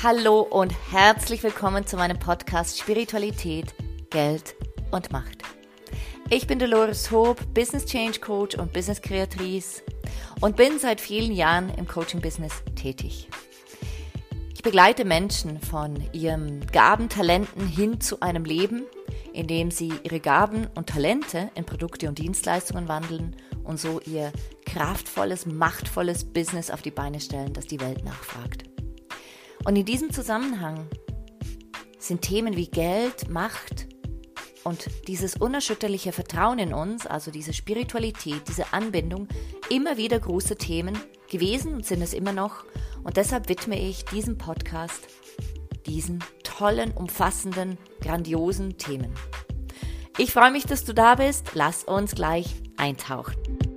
Hallo und herzlich willkommen zu meinem Podcast Spiritualität, Geld und Macht. Ich bin Dolores Hope, Business Change Coach und Business Kreatrice und bin seit vielen Jahren im Coaching-Business tätig. Ich begleite Menschen von ihren Gaben, Talenten hin zu einem Leben, in dem sie ihre Gaben und Talente in Produkte und Dienstleistungen wandeln und so ihr kraftvolles, machtvolles Business auf die Beine stellen, das die Welt nachfragt. Und in diesem Zusammenhang sind Themen wie Geld, Macht und dieses unerschütterliche Vertrauen in uns, also diese Spiritualität, diese Anbindung, immer wieder große Themen gewesen und sind es immer noch. Und deshalb widme ich diesem Podcast diesen tollen, umfassenden, grandiosen Themen. Ich freue mich, dass du da bist. Lass uns gleich eintauchen.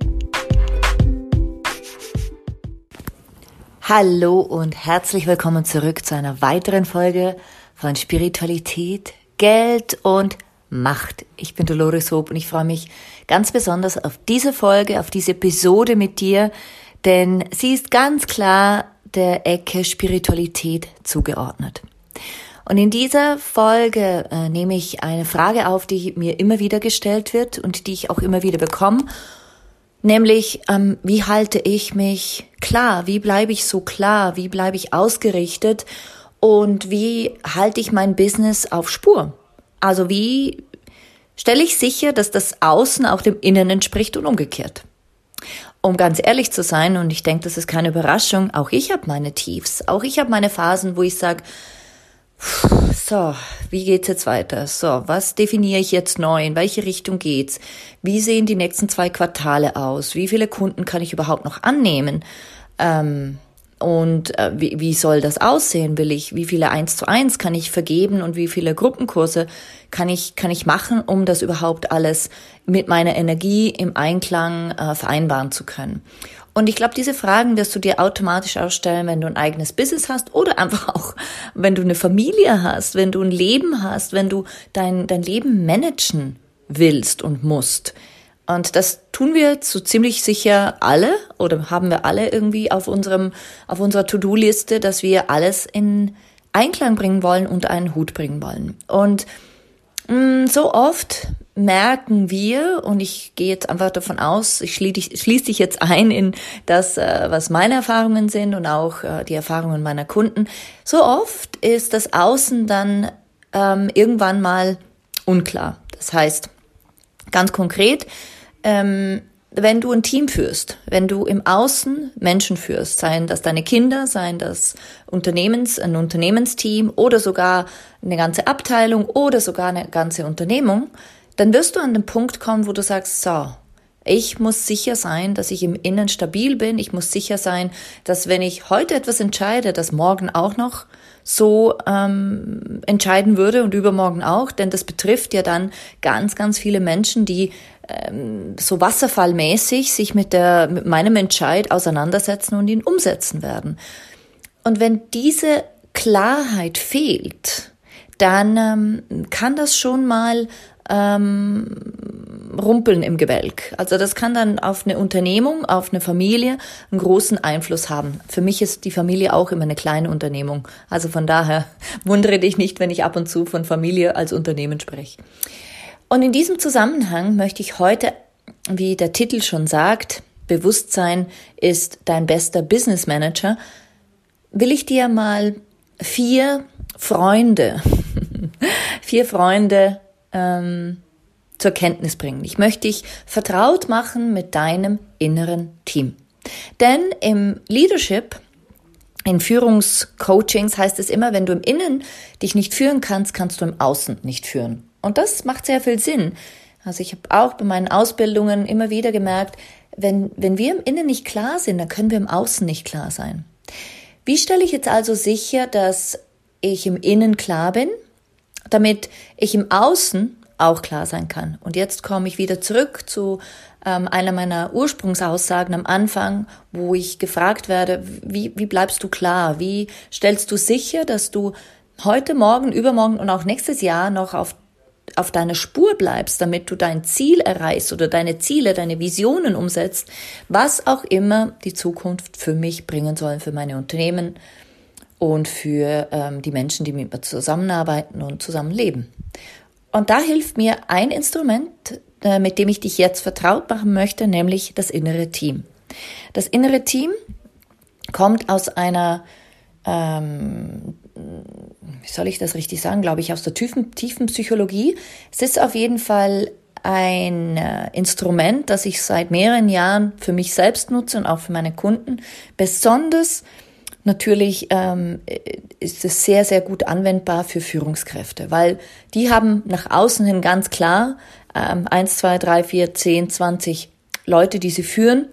Hallo und herzlich willkommen zurück zu einer weiteren Folge von Spiritualität, Geld und Macht. Ich bin Dolores Hope und ich freue mich ganz besonders auf diese Folge, auf diese Episode mit dir, denn sie ist ganz klar der Ecke Spiritualität zugeordnet. Und in dieser Folge äh, nehme ich eine Frage auf, die mir immer wieder gestellt wird und die ich auch immer wieder bekomme Nämlich, ähm, wie halte ich mich klar? Wie bleibe ich so klar? Wie bleibe ich ausgerichtet? Und wie halte ich mein Business auf Spur? Also wie stelle ich sicher, dass das Außen auch dem Innen entspricht und umgekehrt? Um ganz ehrlich zu sein, und ich denke, das ist keine Überraschung, auch ich habe meine Tiefs, auch ich habe meine Phasen, wo ich sage, so, wie geht's jetzt weiter? So, was definiere ich jetzt neu? In welche Richtung geht's? Wie sehen die nächsten zwei Quartale aus? Wie viele Kunden kann ich überhaupt noch annehmen? Ähm, und äh, wie, wie soll das aussehen? Will ich, wie viele eins zu eins kann ich vergeben und wie viele Gruppenkurse kann ich, kann ich machen, um das überhaupt alles mit meiner Energie im Einklang äh, vereinbaren zu können? Und ich glaube, diese Fragen wirst du dir automatisch auch stellen, wenn du ein eigenes Business hast oder einfach auch, wenn du eine Familie hast, wenn du ein Leben hast, wenn du dein, dein Leben managen willst und musst. Und das tun wir so ziemlich sicher alle oder haben wir alle irgendwie auf unserem, auf unserer To-Do-Liste, dass wir alles in Einklang bringen wollen und einen Hut bringen wollen. Und mh, mm, so oft merken wir, und ich gehe jetzt einfach davon aus, ich schließe schließ dich jetzt ein in das, äh, was meine Erfahrungen sind und auch äh, die Erfahrungen meiner Kunden. So oft ist das Außen dann ähm, irgendwann mal unklar. Das heißt, ganz konkret, ähm, wenn du ein Team führst, wenn du im Außen Menschen führst, seien das deine Kinder, seien das Unternehmens, ein Unternehmensteam oder sogar eine ganze Abteilung oder sogar eine ganze Unternehmung, dann wirst du an den Punkt kommen, wo du sagst, so, ich muss sicher sein, dass ich im Innen stabil bin. Ich muss sicher sein, dass wenn ich heute etwas entscheide, dass morgen auch noch so ähm, entscheiden würde und übermorgen auch, denn das betrifft ja dann ganz, ganz viele Menschen, die ähm, so wasserfallmäßig sich mit der mit meinem Entscheid auseinandersetzen und ihn umsetzen werden. Und wenn diese Klarheit fehlt, dann ähm, kann das schon mal ähm, Rumpeln im Gebälk. Also das kann dann auf eine Unternehmung, auf eine Familie einen großen Einfluss haben. Für mich ist die Familie auch immer eine kleine Unternehmung. Also von daher wundere dich nicht, wenn ich ab und zu von Familie als Unternehmen spreche. Und in diesem Zusammenhang möchte ich heute, wie der Titel schon sagt, Bewusstsein ist dein bester Business Manager, will ich dir mal vier Freunde, vier Freunde ähm, zur Kenntnis bringen. Ich möchte dich vertraut machen mit deinem inneren Team. Denn im Leadership, in Führungscoachings heißt es immer, wenn du im Innen dich nicht führen kannst, kannst du im Außen nicht führen. Und das macht sehr viel Sinn. Also ich habe auch bei meinen Ausbildungen immer wieder gemerkt, wenn, wenn wir im Innen nicht klar sind, dann können wir im Außen nicht klar sein. Wie stelle ich jetzt also sicher, dass ich im Innen klar bin, damit ich im Außen auch klar sein kann. Und jetzt komme ich wieder zurück zu ähm, einer meiner Ursprungsaussagen am Anfang, wo ich gefragt werde, wie, wie bleibst du klar? Wie stellst du sicher, dass du heute, morgen, übermorgen und auch nächstes Jahr noch auf auf deiner Spur bleibst, damit du dein Ziel erreichst oder deine Ziele, deine Visionen umsetzt, was auch immer die Zukunft für mich bringen soll, für meine Unternehmen und für ähm, die Menschen, die mit mir zusammenarbeiten und zusammenleben. Und da hilft mir ein Instrument, äh, mit dem ich dich jetzt vertraut machen möchte, nämlich das innere Team. Das innere Team kommt aus einer, ähm, wie soll ich das richtig sagen, glaube ich, aus der tiefen, tiefen Psychologie. Es ist auf jeden Fall ein äh, Instrument, das ich seit mehreren Jahren für mich selbst nutze und auch für meine Kunden. Besonders natürlich ähm, ist es sehr, sehr gut anwendbar für Führungskräfte, weil die haben nach außen hin ganz klar ähm, 1, 2, 3, 4, 10, 20 Leute, die sie führen.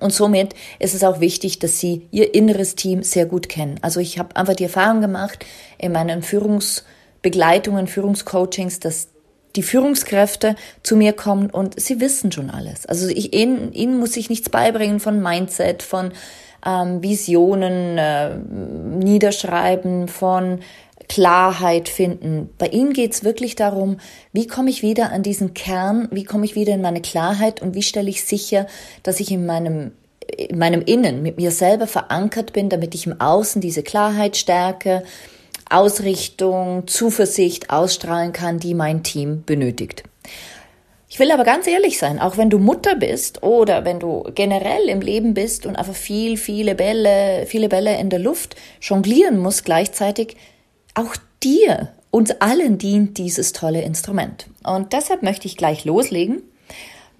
Und somit ist es auch wichtig, dass sie ihr inneres Team sehr gut kennen. Also ich habe einfach die Erfahrung gemacht in meinen Führungsbegleitungen, Führungscoachings, dass die Führungskräfte zu mir kommen und sie wissen schon alles. Also ich, ihnen, ihnen muss ich nichts beibringen von Mindset, von ähm, Visionen äh, niederschreiben, von Klarheit finden. Bei ihnen geht's wirklich darum, wie komme ich wieder an diesen Kern, wie komme ich wieder in meine Klarheit und wie stelle ich sicher, dass ich in meinem in meinem Innen mit mir selber verankert bin, damit ich im Außen diese Klarheit stärke, Ausrichtung, Zuversicht ausstrahlen kann, die mein Team benötigt. Ich will aber ganz ehrlich sein, auch wenn du Mutter bist oder wenn du generell im Leben bist und einfach viel, viele Bälle, viele Bälle in der Luft jonglieren musst gleichzeitig, auch dir, uns allen dient dieses tolle Instrument. Und deshalb möchte ich gleich loslegen.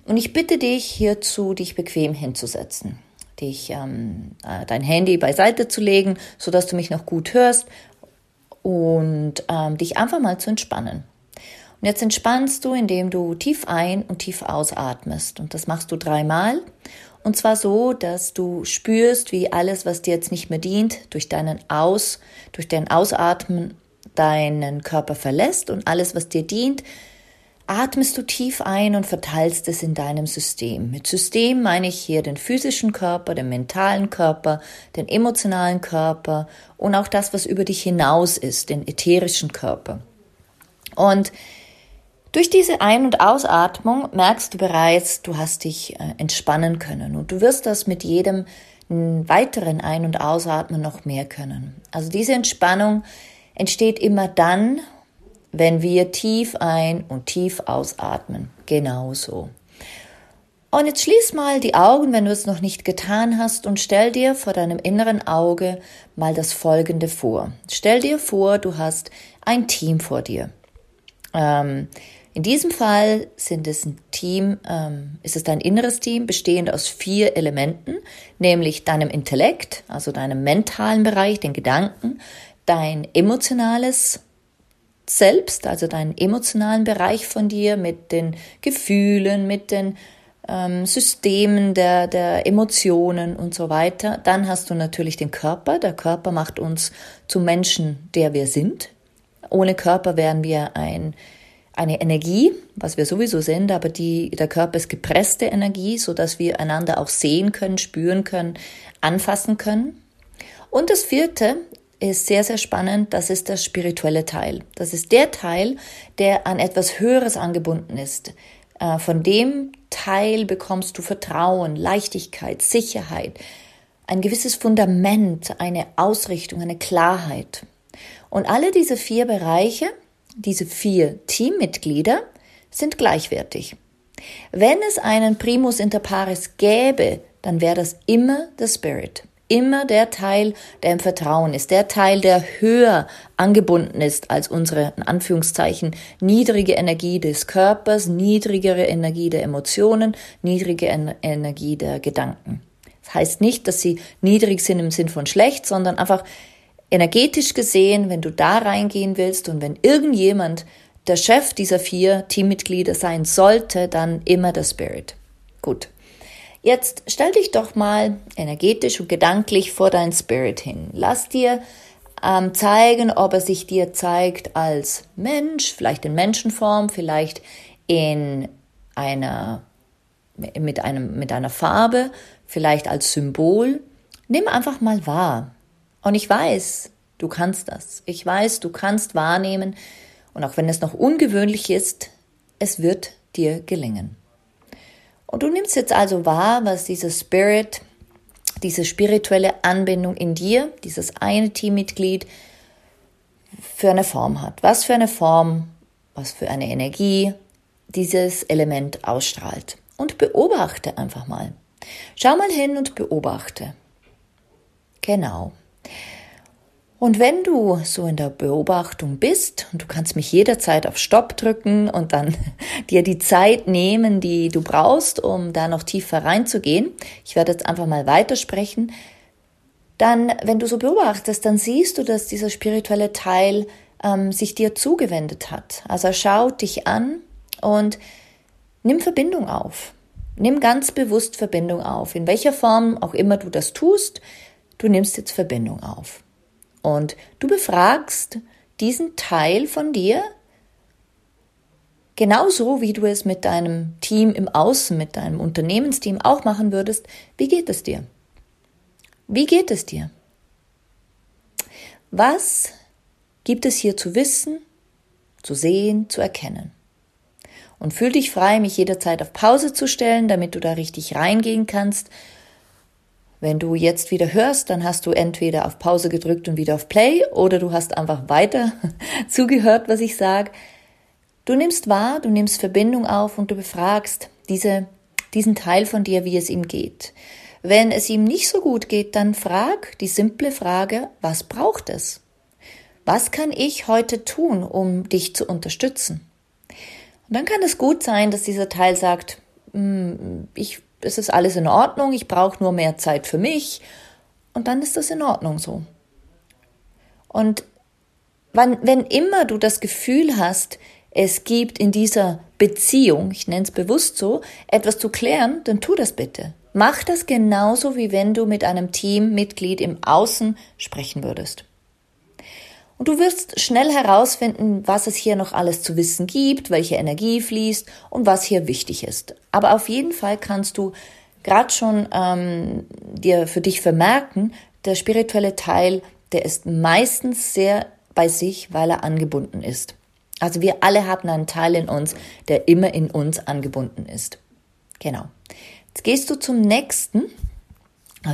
Und ich bitte dich hierzu, dich bequem hinzusetzen, dich ähm, äh, dein Handy beiseite zu legen, so dass du mich noch gut hörst und ähm, dich einfach mal zu entspannen. Und jetzt entspannst du, indem du tief ein und tief ausatmest. Und das machst du dreimal. Und zwar so, dass du spürst, wie alles, was dir jetzt nicht mehr dient, durch deinen Aus, durch dein Ausatmen deinen Körper verlässt und alles, was dir dient, atmest du tief ein und verteilst es in deinem System. Mit System meine ich hier den physischen Körper, den mentalen Körper, den emotionalen Körper und auch das, was über dich hinaus ist, den ätherischen Körper. Und durch diese Ein- und Ausatmung merkst du bereits, du hast dich äh, entspannen können und du wirst das mit jedem weiteren Ein- und Ausatmen noch mehr können. Also diese Entspannung entsteht immer dann, wenn wir tief ein- und tief ausatmen. Genauso. Und jetzt schließ mal die Augen, wenn du es noch nicht getan hast, und stell dir vor deinem inneren Auge mal das Folgende vor. Stell dir vor, du hast ein Team vor dir. Ähm, in diesem Fall sind es ein Team, ähm, ist es dein inneres Team, bestehend aus vier Elementen, nämlich deinem Intellekt, also deinem mentalen Bereich, den Gedanken, dein emotionales selbst, also deinen emotionalen Bereich von dir mit den Gefühlen, mit den ähm, Systemen der, der Emotionen und so weiter. Dann hast du natürlich den Körper. Der Körper macht uns zu Menschen, der wir sind. Ohne Körper wären wir ein, eine Energie, was wir sowieso sind, aber die, der Körper ist gepresste Energie, so dass wir einander auch sehen können, spüren können, anfassen können. Und das vierte ist sehr, sehr spannend. Das ist der spirituelle Teil. Das ist der Teil, der an etwas Höheres angebunden ist. Äh, von dem Teil bekommst du Vertrauen, Leichtigkeit, Sicherheit, ein gewisses Fundament, eine Ausrichtung, eine Klarheit. Und alle diese vier Bereiche, diese vier Teammitglieder sind gleichwertig. Wenn es einen Primus inter pares gäbe, dann wäre das immer der Spirit immer der Teil, der im Vertrauen ist, der Teil, der höher angebunden ist als unsere, in Anführungszeichen, niedrige Energie des Körpers, niedrigere Energie der Emotionen, niedrige Energie der Gedanken. Das heißt nicht, dass sie niedrig sind im Sinn von schlecht, sondern einfach energetisch gesehen, wenn du da reingehen willst und wenn irgendjemand der Chef dieser vier Teammitglieder sein sollte, dann immer der Spirit. Gut. Jetzt stell dich doch mal energetisch und gedanklich vor dein Spirit hin. Lass dir ähm, zeigen, ob er sich dir zeigt als Mensch, vielleicht in Menschenform, vielleicht in einer, mit, einem, mit einer Farbe, vielleicht als Symbol. Nimm einfach mal wahr. Und ich weiß, du kannst das. Ich weiß, du kannst wahrnehmen. Und auch wenn es noch ungewöhnlich ist, es wird dir gelingen. Und du nimmst jetzt also wahr, was dieser Spirit diese spirituelle Anbindung in dir, dieses eine Teammitglied, für eine Form hat. Was für eine Form, was für eine Energie dieses Element ausstrahlt. Und beobachte einfach mal. Schau mal hin und beobachte. Genau. Und wenn du so in der Beobachtung bist und du kannst mich jederzeit auf Stopp drücken und dann dir die Zeit nehmen, die du brauchst, um da noch tiefer reinzugehen, ich werde jetzt einfach mal weitersprechen, dann, wenn du so beobachtest, dann siehst du, dass dieser spirituelle Teil ähm, sich dir zugewendet hat. Also er schaut dich an und nimm Verbindung auf. Nimm ganz bewusst Verbindung auf. In welcher Form auch immer du das tust, du nimmst jetzt Verbindung auf. Und du befragst diesen Teil von dir, genauso wie du es mit deinem Team im Außen, mit deinem Unternehmensteam auch machen würdest, wie geht es dir? Wie geht es dir? Was gibt es hier zu wissen, zu sehen, zu erkennen? Und fühl dich frei, mich jederzeit auf Pause zu stellen, damit du da richtig reingehen kannst wenn du jetzt wieder hörst, dann hast du entweder auf Pause gedrückt und wieder auf Play oder du hast einfach weiter zugehört, was ich sage. Du nimmst wahr, du nimmst Verbindung auf und du befragst diese, diesen Teil von dir, wie es ihm geht. Wenn es ihm nicht so gut geht, dann frag die simple Frage, was braucht es? Was kann ich heute tun, um dich zu unterstützen? Und dann kann es gut sein, dass dieser Teil sagt, hm, ich es ist alles in Ordnung, ich brauche nur mehr Zeit für mich und dann ist das in Ordnung so. Und wann, wenn immer du das Gefühl hast, es gibt in dieser Beziehung, ich nenne es bewusst so, etwas zu klären, dann tu das bitte. Mach das genauso, wie wenn du mit einem Teammitglied im Außen sprechen würdest. Und du wirst schnell herausfinden, was es hier noch alles zu wissen gibt, welche Energie fließt und was hier wichtig ist. Aber auf jeden Fall kannst du gerade schon ähm, dir für dich vermerken, der spirituelle Teil, der ist meistens sehr bei sich, weil er angebunden ist. Also wir alle haben einen Teil in uns, der immer in uns angebunden ist. Genau. Jetzt gehst du zum nächsten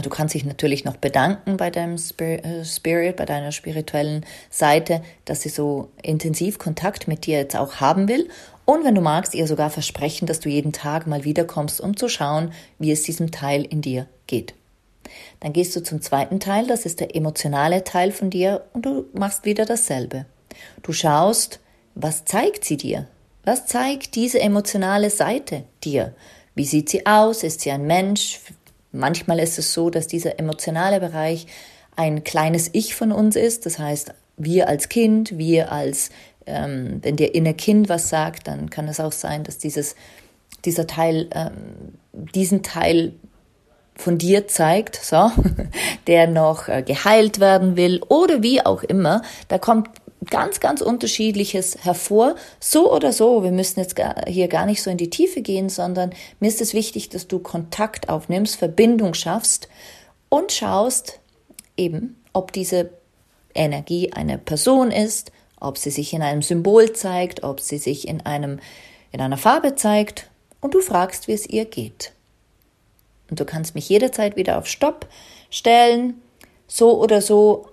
du kannst dich natürlich noch bedanken bei deinem äh, Spirit, bei deiner spirituellen Seite, dass sie so intensiv Kontakt mit dir jetzt auch haben will. Und wenn du magst, ihr sogar versprechen, dass du jeden Tag mal wiederkommst, um zu schauen, wie es diesem Teil in dir geht. Dann gehst du zum zweiten Teil, das ist der emotionale Teil von dir, und du machst wieder dasselbe. Du schaust, was zeigt sie dir? Was zeigt diese emotionale Seite dir? Wie sieht sie aus? Ist sie ein Mensch? Manchmal ist es so, dass dieser emotionale Bereich ein kleines Ich von uns ist. Das heißt, wir als Kind, wir als, ähm, wenn dir inner Kind was sagt, dann kann es auch sein, dass dieses, dieser Teil, ähm, diesen Teil von dir zeigt, so, der noch äh, geheilt werden will oder wie auch immer. Da kommt ganz, ganz unterschiedliches hervor. So oder so, wir müssen jetzt hier gar nicht so in die Tiefe gehen, sondern mir ist es wichtig, dass du Kontakt aufnimmst, Verbindung schaffst und schaust eben, ob diese Energie eine Person ist, ob sie sich in einem Symbol zeigt, ob sie sich in einem, in einer Farbe zeigt und du fragst, wie es ihr geht. Und du kannst mich jederzeit wieder auf Stopp stellen, so oder so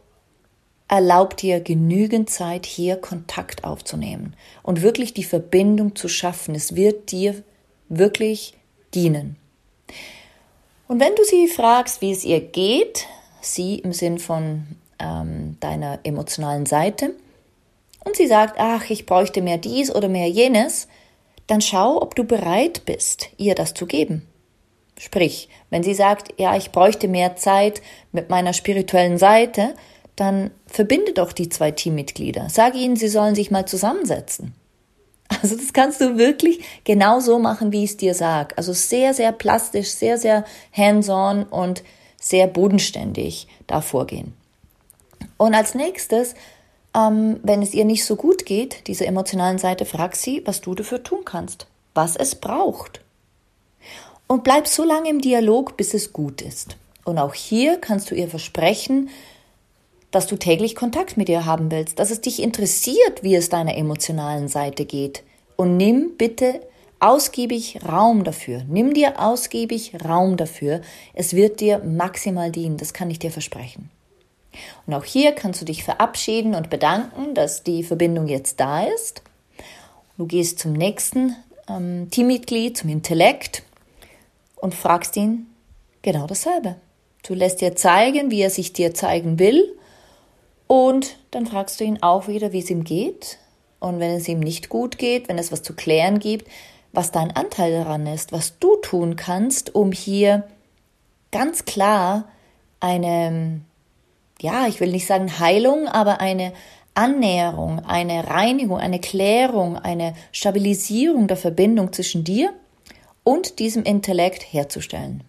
erlaubt dir genügend Zeit, hier Kontakt aufzunehmen und wirklich die Verbindung zu schaffen. Es wird dir wirklich dienen. Und wenn du sie fragst, wie es ihr geht, sie im Sinn von ähm, deiner emotionalen Seite, und sie sagt, ach, ich bräuchte mehr dies oder mehr jenes, dann schau, ob du bereit bist, ihr das zu geben. Sprich, wenn sie sagt, ja, ich bräuchte mehr Zeit mit meiner spirituellen Seite, dann verbinde doch die zwei Teammitglieder. Sage ihnen, sie sollen sich mal zusammensetzen. Also das kannst du wirklich genau so machen, wie ich es dir sage. Also sehr, sehr plastisch, sehr, sehr hands-on und sehr bodenständig da vorgehen. Und als nächstes, ähm, wenn es ihr nicht so gut geht, diese emotionalen Seite, frag sie, was du dafür tun kannst, was es braucht. Und bleib so lange im Dialog, bis es gut ist. Und auch hier kannst du ihr versprechen, dass du täglich Kontakt mit ihr haben willst, dass es dich interessiert, wie es deiner emotionalen Seite geht. Und nimm bitte ausgiebig Raum dafür. Nimm dir ausgiebig Raum dafür. Es wird dir maximal dienen, das kann ich dir versprechen. Und auch hier kannst du dich verabschieden und bedanken, dass die Verbindung jetzt da ist. Du gehst zum nächsten ähm, Teammitglied, zum Intellekt und fragst ihn genau dasselbe. Du lässt dir zeigen, wie er sich dir zeigen will und dann fragst du ihn auch wieder, wie es ihm geht. Und wenn es ihm nicht gut geht, wenn es was zu klären gibt, was dein Anteil daran ist, was du tun kannst, um hier ganz klar eine, ja, ich will nicht sagen Heilung, aber eine Annäherung, eine Reinigung, eine Klärung, eine Stabilisierung der Verbindung zwischen dir und diesem Intellekt herzustellen.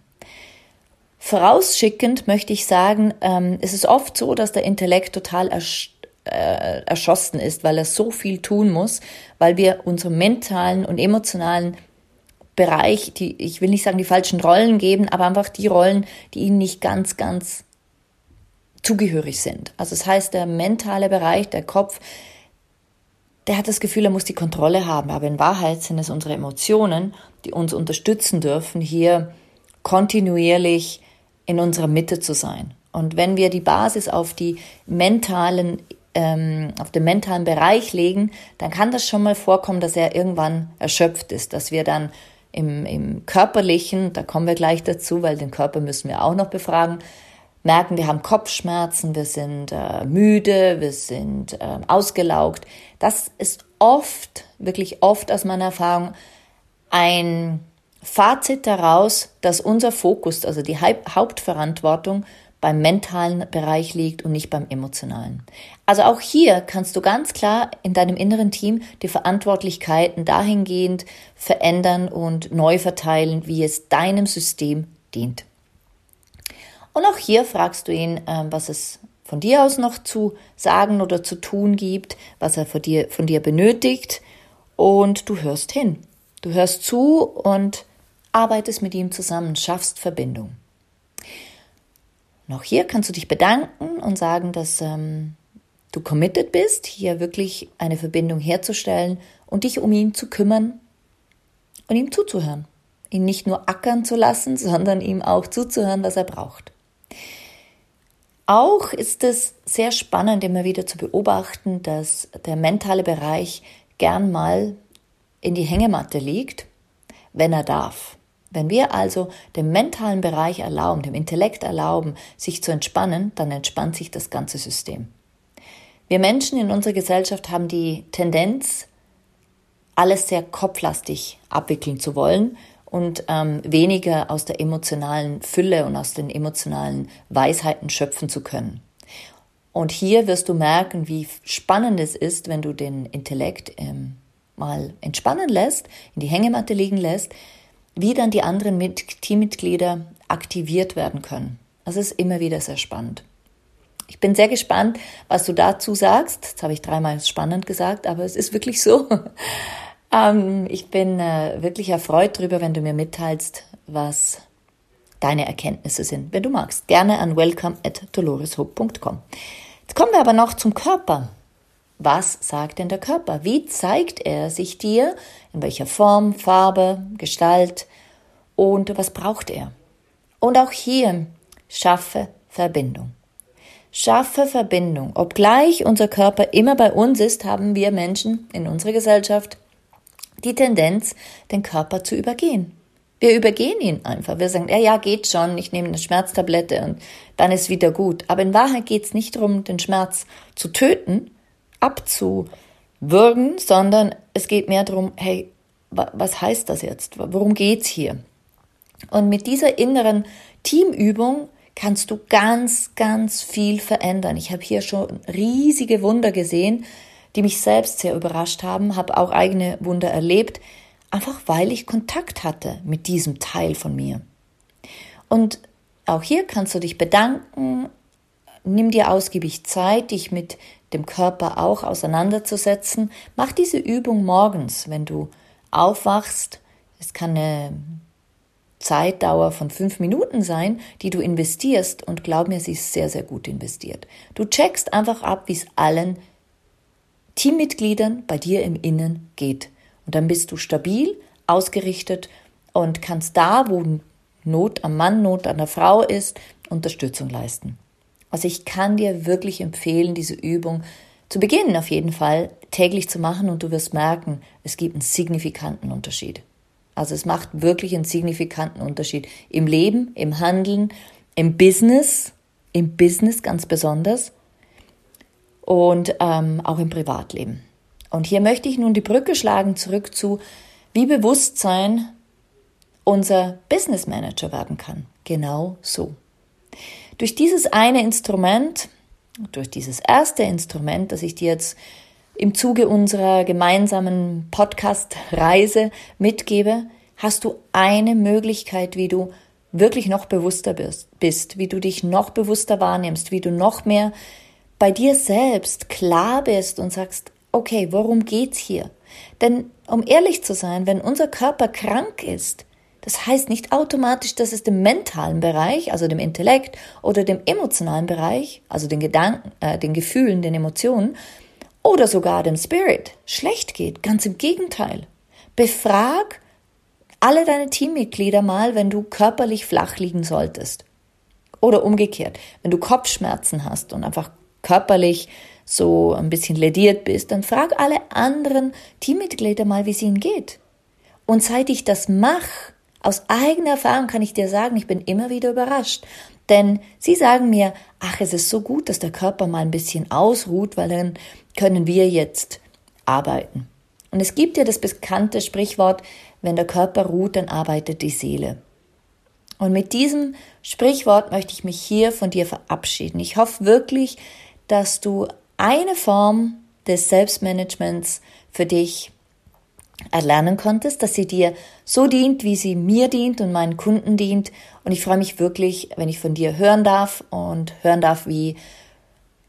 Vorausschickend möchte ich sagen, ähm, es ist oft so, dass der Intellekt total ersch äh, erschossen ist, weil er so viel tun muss, weil wir unserem mentalen und emotionalen Bereich, die, ich will nicht sagen die falschen Rollen geben, aber einfach die Rollen, die ihnen nicht ganz, ganz zugehörig sind. Also das heißt, der mentale Bereich, der Kopf, der hat das Gefühl, er muss die Kontrolle haben. Aber in Wahrheit sind es unsere Emotionen, die uns unterstützen dürfen, hier kontinuierlich in unserer Mitte zu sein. Und wenn wir die Basis auf die mentalen, ähm, auf den mentalen Bereich legen, dann kann das schon mal vorkommen, dass er irgendwann erschöpft ist, dass wir dann im, im körperlichen, da kommen wir gleich dazu, weil den Körper müssen wir auch noch befragen, merken, wir haben Kopfschmerzen, wir sind äh, müde, wir sind äh, ausgelaugt. Das ist oft, wirklich oft aus meiner Erfahrung, ein Fazit daraus, dass unser Fokus, also die Hauptverantwortung beim mentalen Bereich liegt und nicht beim emotionalen. Also auch hier kannst du ganz klar in deinem inneren Team die Verantwortlichkeiten dahingehend verändern und neu verteilen, wie es deinem System dient. Und auch hier fragst du ihn, ähm, was es von dir aus noch zu sagen oder zu tun gibt, was er von dir, von dir benötigt und du hörst hin. Du hörst zu und arbeitest mit ihm zusammen, schaffst Verbindung. Auch hier kannst du dich bedanken und sagen, dass ähm, du committed bist, hier wirklich eine Verbindung herzustellen und dich um ihn zu kümmern und ihm zuzuhören. Ihn nicht nur ackern zu lassen, sondern ihm auch zuzuhören, was er braucht. Auch ist es sehr spannend, immer wieder zu beobachten, dass der mentale Bereich gern mal in die Hängematte liegt, wenn er darf. Wenn wir also dem mentalen Bereich erlauben, dem Intellekt erlauben, sich zu entspannen, dann entspannt sich das ganze System. Wir Menschen in unserer Gesellschaft haben die Tendenz, alles sehr kopflastig abwickeln zu wollen und ähm, weniger aus der emotionalen Fülle und aus den emotionalen Weisheiten schöpfen zu können. Und hier wirst du merken, wie spannend es ist, wenn du den Intellekt ähm, mal entspannen lässt, in die Hängematte liegen lässt, wie dann die anderen Mit Teammitglieder aktiviert werden können. Das ist immer wieder sehr spannend. Ich bin sehr gespannt, was du dazu sagst. Jetzt habe ich dreimal spannend gesagt, aber es ist wirklich so. Ähm, ich bin äh, wirklich erfreut darüber, wenn du mir mitteilst, was deine Erkenntnisse sind, wenn du magst. Gerne an welcome at doloreshope.com. Jetzt kommen wir aber noch zum Körper. Was sagt denn der Körper? Wie zeigt er sich dir? In welcher Form, Farbe, Gestalt? Und was braucht er? Und auch hier schaffe Verbindung. Schaffe Verbindung. Obgleich unser Körper immer bei uns ist, haben wir Menschen in unserer Gesellschaft die Tendenz, den Körper zu übergehen. Wir übergehen ihn einfach. Wir sagen, ja, ja, geht schon, ich nehme eine Schmerztablette und dann ist wieder gut. Aber in Wahrheit geht es nicht darum, den Schmerz zu töten, abzuwürgen, sondern es geht mehr darum, hey, was heißt das jetzt? Worum geht's hier? Und mit dieser inneren Teamübung kannst du ganz, ganz viel verändern. Ich habe hier schon riesige Wunder gesehen, die mich selbst sehr überrascht haben, habe auch eigene Wunder erlebt, einfach weil ich Kontakt hatte mit diesem Teil von mir. Und auch hier kannst du dich bedanken, nimm dir ausgiebig Zeit, dich mit dem Körper auch auseinanderzusetzen. Mach diese Übung morgens, wenn du aufwachst. Es kann eine Zeitdauer von fünf Minuten sein, die du investierst und glaub mir, sie ist sehr, sehr gut investiert. Du checkst einfach ab, wie es allen Teammitgliedern bei dir im Innen geht. Und dann bist du stabil, ausgerichtet und kannst da, wo Not am Mann, Not an der Frau ist, Unterstützung leisten. Also ich kann dir wirklich empfehlen, diese Übung zu Beginn auf jeden Fall täglich zu machen und du wirst merken, es gibt einen signifikanten Unterschied. Also es macht wirklich einen signifikanten Unterschied im Leben, im Handeln, im Business, im Business ganz besonders und ähm, auch im Privatleben. Und hier möchte ich nun die Brücke schlagen zurück zu, wie Bewusstsein unser Business Manager werden kann. Genau so. Durch dieses eine Instrument, durch dieses erste Instrument, das ich dir jetzt im Zuge unserer gemeinsamen Podcast-Reise mitgebe, hast du eine Möglichkeit, wie du wirklich noch bewusster bist, wie du dich noch bewusster wahrnimmst, wie du noch mehr bei dir selbst klar bist und sagst, okay, worum geht's hier? Denn um ehrlich zu sein, wenn unser Körper krank ist, das heißt nicht automatisch, dass es dem mentalen Bereich, also dem Intellekt oder dem emotionalen Bereich, also den Gedanken, äh, den Gefühlen, den Emotionen oder sogar dem Spirit schlecht geht. Ganz im Gegenteil. Befrag alle deine Teammitglieder mal, wenn du körperlich flach liegen solltest. Oder umgekehrt, wenn du Kopfschmerzen hast und einfach körperlich so ein bisschen lediert bist, dann frag alle anderen Teammitglieder mal, wie es ihnen geht. Und seit ich das mache, aus eigener Erfahrung kann ich dir sagen, ich bin immer wieder überrascht. Denn sie sagen mir, ach, es ist so gut, dass der Körper mal ein bisschen ausruht, weil dann können wir jetzt arbeiten. Und es gibt ja das bekannte Sprichwort, wenn der Körper ruht, dann arbeitet die Seele. Und mit diesem Sprichwort möchte ich mich hier von dir verabschieden. Ich hoffe wirklich, dass du eine Form des Selbstmanagements für dich erlernen konntest, dass sie dir so dient, wie sie mir dient und meinen Kunden dient. Und ich freue mich wirklich, wenn ich von dir hören darf und hören darf, wie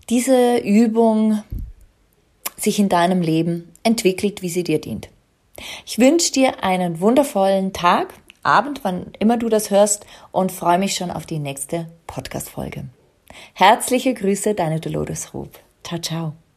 diese Übung sich in deinem Leben entwickelt, wie sie dir dient. Ich wünsche dir einen wundervollen Tag, Abend, wann immer du das hörst und freue mich schon auf die nächste Podcast-Folge. Herzliche Grüße, deine Dolores Rub. Ciao, ciao.